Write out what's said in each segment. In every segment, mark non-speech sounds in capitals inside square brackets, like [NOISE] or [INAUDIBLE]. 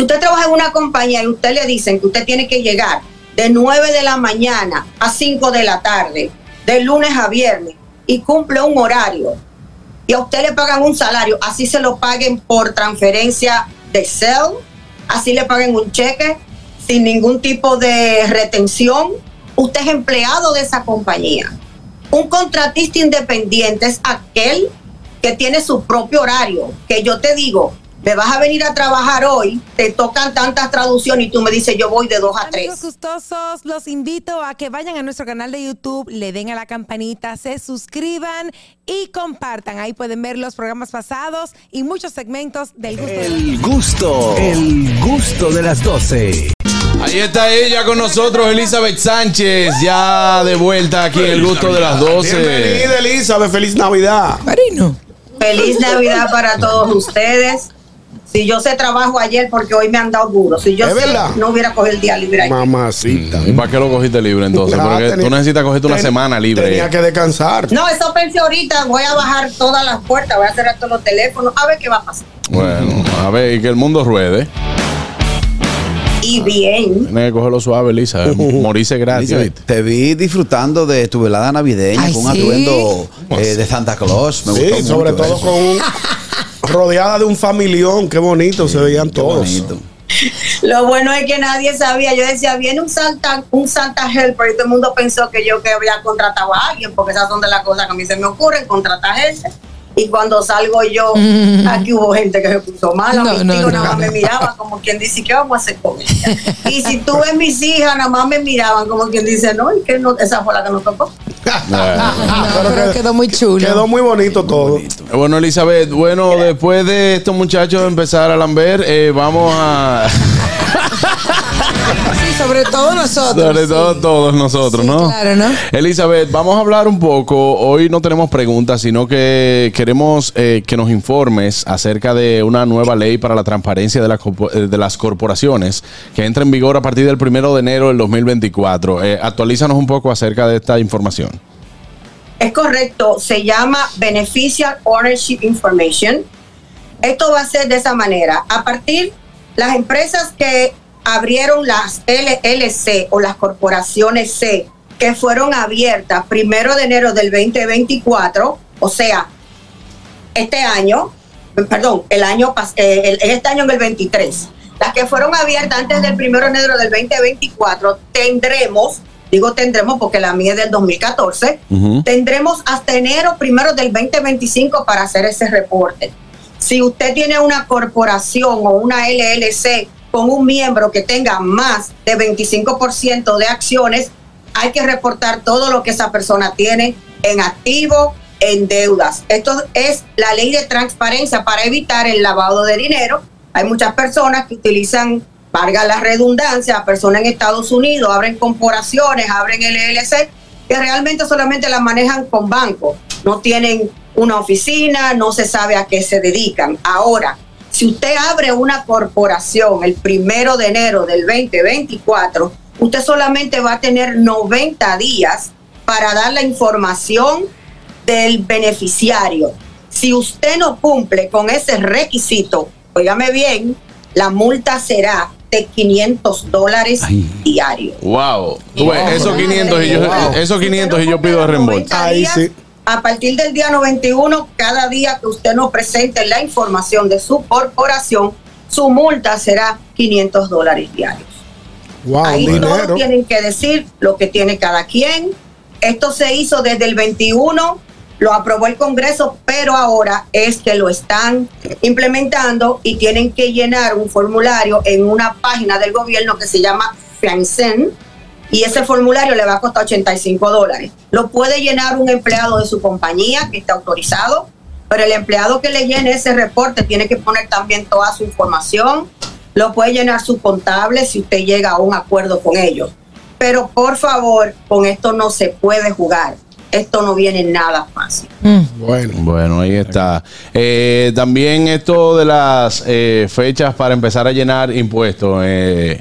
Si usted trabaja en una compañía y usted le dicen que usted tiene que llegar de 9 de la mañana a 5 de la tarde, de lunes a viernes, y cumple un horario, y a usted le pagan un salario, así se lo paguen por transferencia de cel, así le paguen un cheque sin ningún tipo de retención, usted es empleado de esa compañía. Un contratista independiente es aquel que tiene su propio horario, que yo te digo, me vas a venir a trabajar hoy, te tocan tantas traducciones y tú me dices, yo voy de 2 a 3. Amigos gustosos, los invito a que vayan a nuestro canal de YouTube, le den a la campanita, se suscriban y compartan. Ahí pueden ver los programas pasados y muchos segmentos del gusto. de El gusto, el gusto de las 12. Ahí está ella con nosotros, Elizabeth Sánchez, ya de vuelta aquí en el gusto de las 12. Bienvenida, Elizabeth. Feliz Navidad. Marino. Feliz Navidad para todos ustedes. Si yo sé trabajo ayer porque hoy me han dado duro. Si yo ¿Es sé, verdad? no hubiera cogido el día libre ayer. Mamacita. ¿Y para qué lo cogiste libre entonces? Ah, Porque tenía- tú necesitas cogerte una ten- semana libre. Tenía que descansar. No, eso pensé ahorita. Voy a bajar todas las puertas, voy a cerrar todos los teléfonos, a ver qué va a pasar. Bueno, a ver, y que el mundo ruede. Y bien. Tienes que cogerlo suave, Elisa. [LAUGHS] Morirse gratis. Te vi disfrutando de tu velada navideña Ay, con un sí. atuendo eh, de Santa Claus. Me Sí, gustó sobre mucho todo eso. con un- [LAUGHS] rodeada de un familión. Qué bonito se veían todos. bonito. Lo bueno es que nadie sabía. Yo decía, viene un Santa, un Santa Helper y todo el mundo pensó que yo que había contratado a alguien, porque esas son de las cosas que a mí se me ocurren, contratar gente. Y cuando salgo yo, aquí hubo gente que se puso mala. No, mis no, tíos no. nada más me miraban como quien dice, ¿qué vamos a hacer con ella? Y si tú ves mis hijas, nada más me miraban como quien dice, no, y que no, esa fue la que nos tocó. [LAUGHS] No, pero quedó muy chulo. Quedó muy bonito todo. Bueno, Elizabeth, bueno, después de estos muchachos empezar a lamber, eh, vamos a. [LAUGHS] Sobre todo nosotros. Sobre todo sí. todos nosotros, Sí, ¿no? claro, ¿no? Elizabeth, vamos a hablar un poco. Hoy no tenemos preguntas, sino que queremos eh, que nos informes acerca de una nueva ley para la transparencia de, la eh, de las corporaciones que entra en vigor a partir del primero de enero del 2024. Eh, actualízanos un poco acerca de esta información. Es correcto, se llama Beneficial Ownership Information. Esto va a ser de esa manera. A partir las empresas que abrieron las LLC o las corporaciones C que fueron abiertas primero de enero del 2024, o sea, este año, perdón, el año eh, el- este año en el 23, las que fueron abiertas antes del primero de enero del 2024, tendremos, digo tendremos porque la mía es del 2014, Ujú. tendremos hasta enero primero del 2025 para hacer ese reporte. Si usted tiene una corporación o una LLC con un miembro que tenga más de 25% de acciones, hay que reportar todo lo que esa persona tiene en activo, en deudas. Esto es la ley de transparencia para evitar el lavado de dinero. Hay muchas personas que utilizan, valga la redundancia, personas en Estados Unidos, abren corporaciones, abren LLC, que realmente solamente las manejan con bancos. No tienen una oficina, no se sabe a qué se dedican. Ahora, si usted abre una corporación el primero de enero del 2024, usted solamente va a tener 90 días para dar la información del beneficiario. Si usted no cumple con ese requisito, óigame bien, la multa será de 500 dólares diarios. Wow. Tú ves, esos 500 y yo, Wow. esos 500 y yo pido reembolso. 90 Ahí sí. A partir del día 91, cada día que usted nos presente la información de su corporación, su multa será 500 dólares diarios. Wow, Ahí dinero. todos tienen que decir lo que tiene cada quien. Esto se hizo desde el 21, lo aprobó el Congreso, pero ahora es que lo están implementando y tienen que llenar un formulario en una página del gobierno que se llama FIANCEN y ese formulario le va a costar 85 dólares. Lo puede llenar un empleado de su compañía que está autorizado, pero el empleado que le llene ese reporte tiene que poner también toda su información, lo puede llenar su contable si usted llega a un acuerdo con ellos. Pero por favor, con esto no se puede jugar. Esto no viene nada fácil. Bueno. Bueno, ahí está. Eh, también esto de las eh, fechas para empezar a llenar impuestos. eh,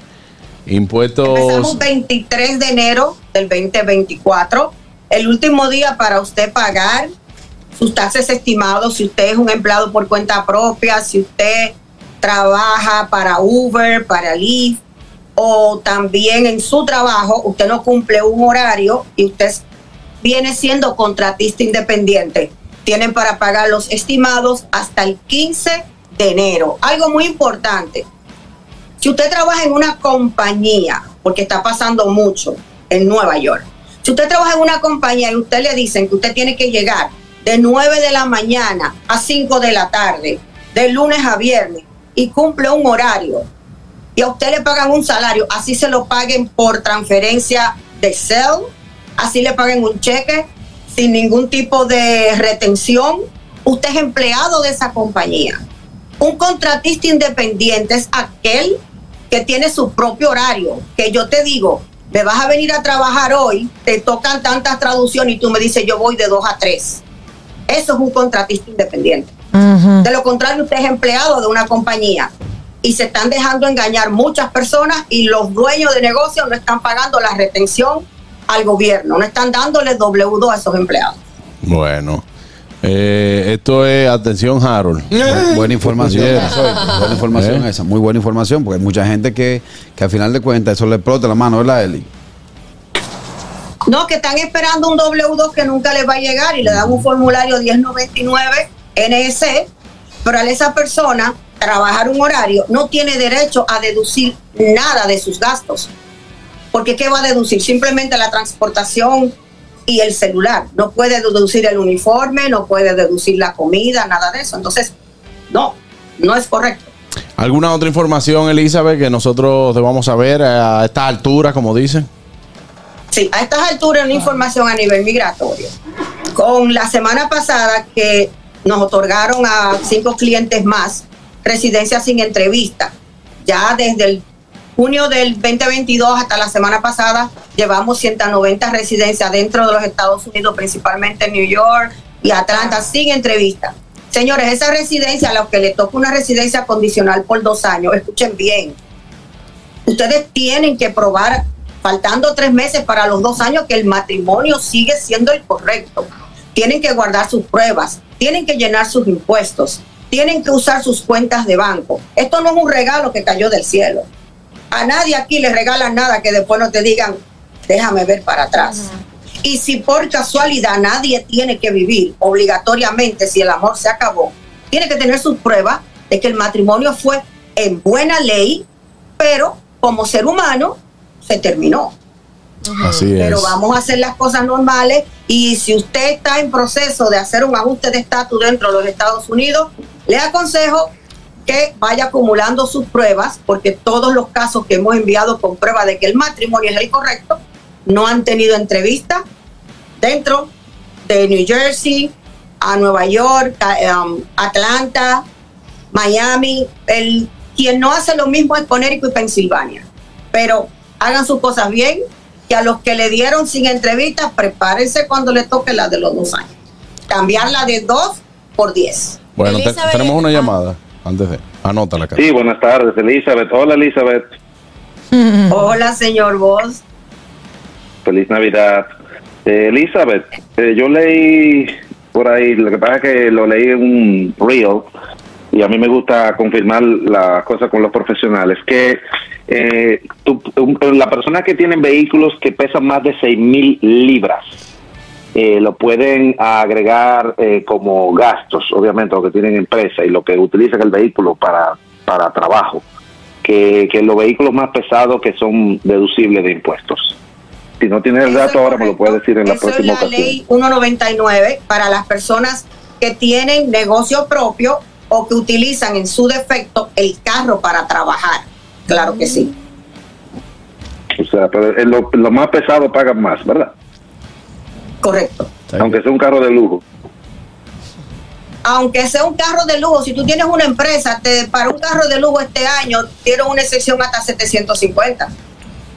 impuestos. Empezamos 23 de enero del 2024. El último día para usted pagar sus taxes estimados, si usted es un empleado por cuenta propia, si usted trabaja para Uber, para Lyft, o también en su trabajo usted no cumple un horario y usted viene siendo contratista independiente. Tienen para pagar los estimados hasta el 15 de enero. Algo muy importante. Si usted trabaja en una compañía, porque está pasando mucho en Nueva York, si usted trabaja en una compañía y usted le dicen que usted tiene que llegar de 9 de la mañana a 5 de la tarde, de lunes a viernes, y cumple un horario, y a usted le pagan un salario, así se lo paguen por transferencia de cel, así le paguen un cheque sin ningún tipo de retención, usted es empleado de esa compañía. Un contratista independiente es aquel que tiene su propio horario, que yo te digo, me vas a venir a trabajar hoy, te tocan tantas traducciones y tú me dices, yo voy de 2 a 3. Eso es un contratista independiente. De lo contrario, usted es empleado de una compañía y se están dejando engañar muchas personas y los dueños de negocios no están pagando la retención al gobierno, no están dándole W2 a esos empleados. Bueno. Eh, esto es, atención Harold. Bu- Buena información. Yeah. eso es, buena información Eh. esa, muy buena información, porque hay mucha gente que, que al final de cuentas eso le explota la mano, ¿verdad, Eli? No, que están esperando un W2 que nunca les va a llegar y le dan un formulario 1099 NS, pero a esa persona trabajar un horario no tiene derecho a deducir nada de sus gastos. Porque ¿qué va a deducir? Simplemente la transportación y el celular. No puede deducir el uniforme, no puede deducir la comida, nada de eso. Entonces, no, no es correcto. ¿Alguna otra información, Elizabeth, que nosotros debamos saber a esta altura, como dicen? Sí, a estas alturas una información a nivel migratorio. Con la semana pasada que nos otorgaron a cinco clientes más residencia sin entrevista, ya desde el junio del 2022 hasta la semana pasada llevamos 190 residencias dentro de los Estados Unidos, principalmente en New York y Atlanta, sin entrevista. Señores, esa residencia, a los que le toca una residencia condicional por dos años, escuchen bien, ustedes tienen que probar, faltando tres meses para los dos años, que el matrimonio sigue siendo el correcto. Tienen que guardar sus pruebas, tienen que llenar sus impuestos, tienen que usar sus cuentas de banco. Esto no es un regalo que cayó del cielo. A nadie aquí le regalan nada que después no te digan, déjame ver para atrás. Y si por casualidad nadie tiene que vivir obligatoriamente, si el amor se acabó, tiene que tener sus pruebas de que el matrimonio fue en buena ley, pero como ser humano se terminó. Así es. Pero vamos a hacer las cosas normales y si usted está en proceso de hacer un ajuste de estatus dentro de los Estados Unidos, le aconsejo que vaya acumulando sus pruebas, porque todos los casos que hemos enviado con prueba de que el matrimonio es el correcto, no han tenido entrevista dentro de New Jersey, a Nueva York, a, um, Atlanta, Miami. El, quien no hace lo mismo es Connecticut y Pensilvania. Pero hagan sus cosas bien y a los que le dieron sin entrevista, prepárense cuando le toque la de los dos años. Cambiarla de dos por diez. Bueno, te- tenemos una ah. llamada antes de. Anótala, acá. Sí, buenas tardes, Elizabeth. Hola, Elizabeth. [LAUGHS] Hola, señor Vos. Feliz Navidad. Eh, Elizabeth, eh, yo leí por ahí, lo que pasa es que lo leí en un reel y a mí me gusta confirmar las cosas con los profesionales, que eh, tú- un- la persona que tienen vehículos que pesan más de 6 mil libras, eh, lo pueden agregar eh, como gastos, obviamente, lo que tienen empresa y lo que utilizan el vehículo para, para trabajo, que, que los vehículos más pesados que son deducibles de impuestos. Si no tienes el dato ahora, me lo puedes decir en la Eso próxima es la ocasión. ley 199 para las personas que tienen negocio propio o que utilizan en su defecto el carro para trabajar. Claro que sí. O sea, pero lo, lo más pesado pagan más, ¿verdad? Correcto. Aunque sea un carro de lujo. Aunque sea un carro de lujo, si tú tienes una empresa, te, para un carro de lujo este año dieron una excepción hasta 750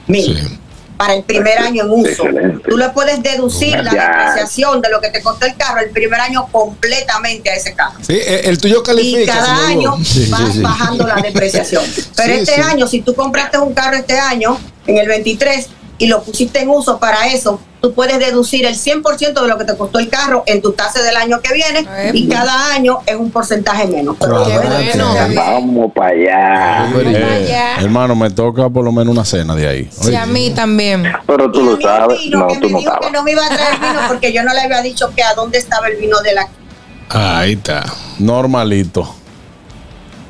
mil. Para el primer año en uso. Excelente. Tú le puedes deducir la depreciación de lo que te costó el carro el primer año completamente a ese carro. Sí, eh, el tuyo y cada año vas bajando la depreciación. Pero Sí, este sí. año, si tú compraste un carro este año, en el 23, y lo pusiste en uso para eso, tú puedes deducir el 100% de lo que te costó el carro en tu tasa del año que viene y cada año es un porcentaje menos. Pero Qué bueno. Vamos para allá. Eh, hermano, me toca por lo menos una cena de ahí. Sí, a mí también. Pero tú lo sabes. vino, No, tú no dijo que estabas. no me iba a traer [LAUGHS] vino porque yo no le había dicho que a dónde estaba el vino de la Ahí está. Normalito.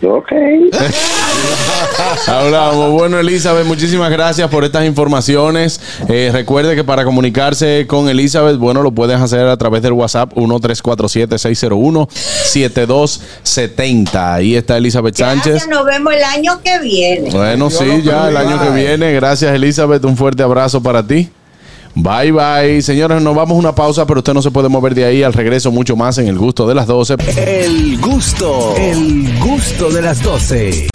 Ok. [LAUGHS] Hablamos. Bueno, Elizabeth, muchísimas gracias por estas informaciones. Eh, recuerde que para comunicarse con Elizabeth, bueno, lo puedes hacer a través del WhatsApp 1347-601-7270. Ahí está Elizabeth Sánchez. Gracias, nos vemos el año que viene. Bueno, sí, ya el año que viene. Gracias, Elizabeth. Un fuerte abrazo para ti. Bye, bye. Señores, nos vamos a una pausa, pero usted no se puede mover de ahí. Al regreso, mucho más en el gusto de las 12. El gusto, el gusto de las 12.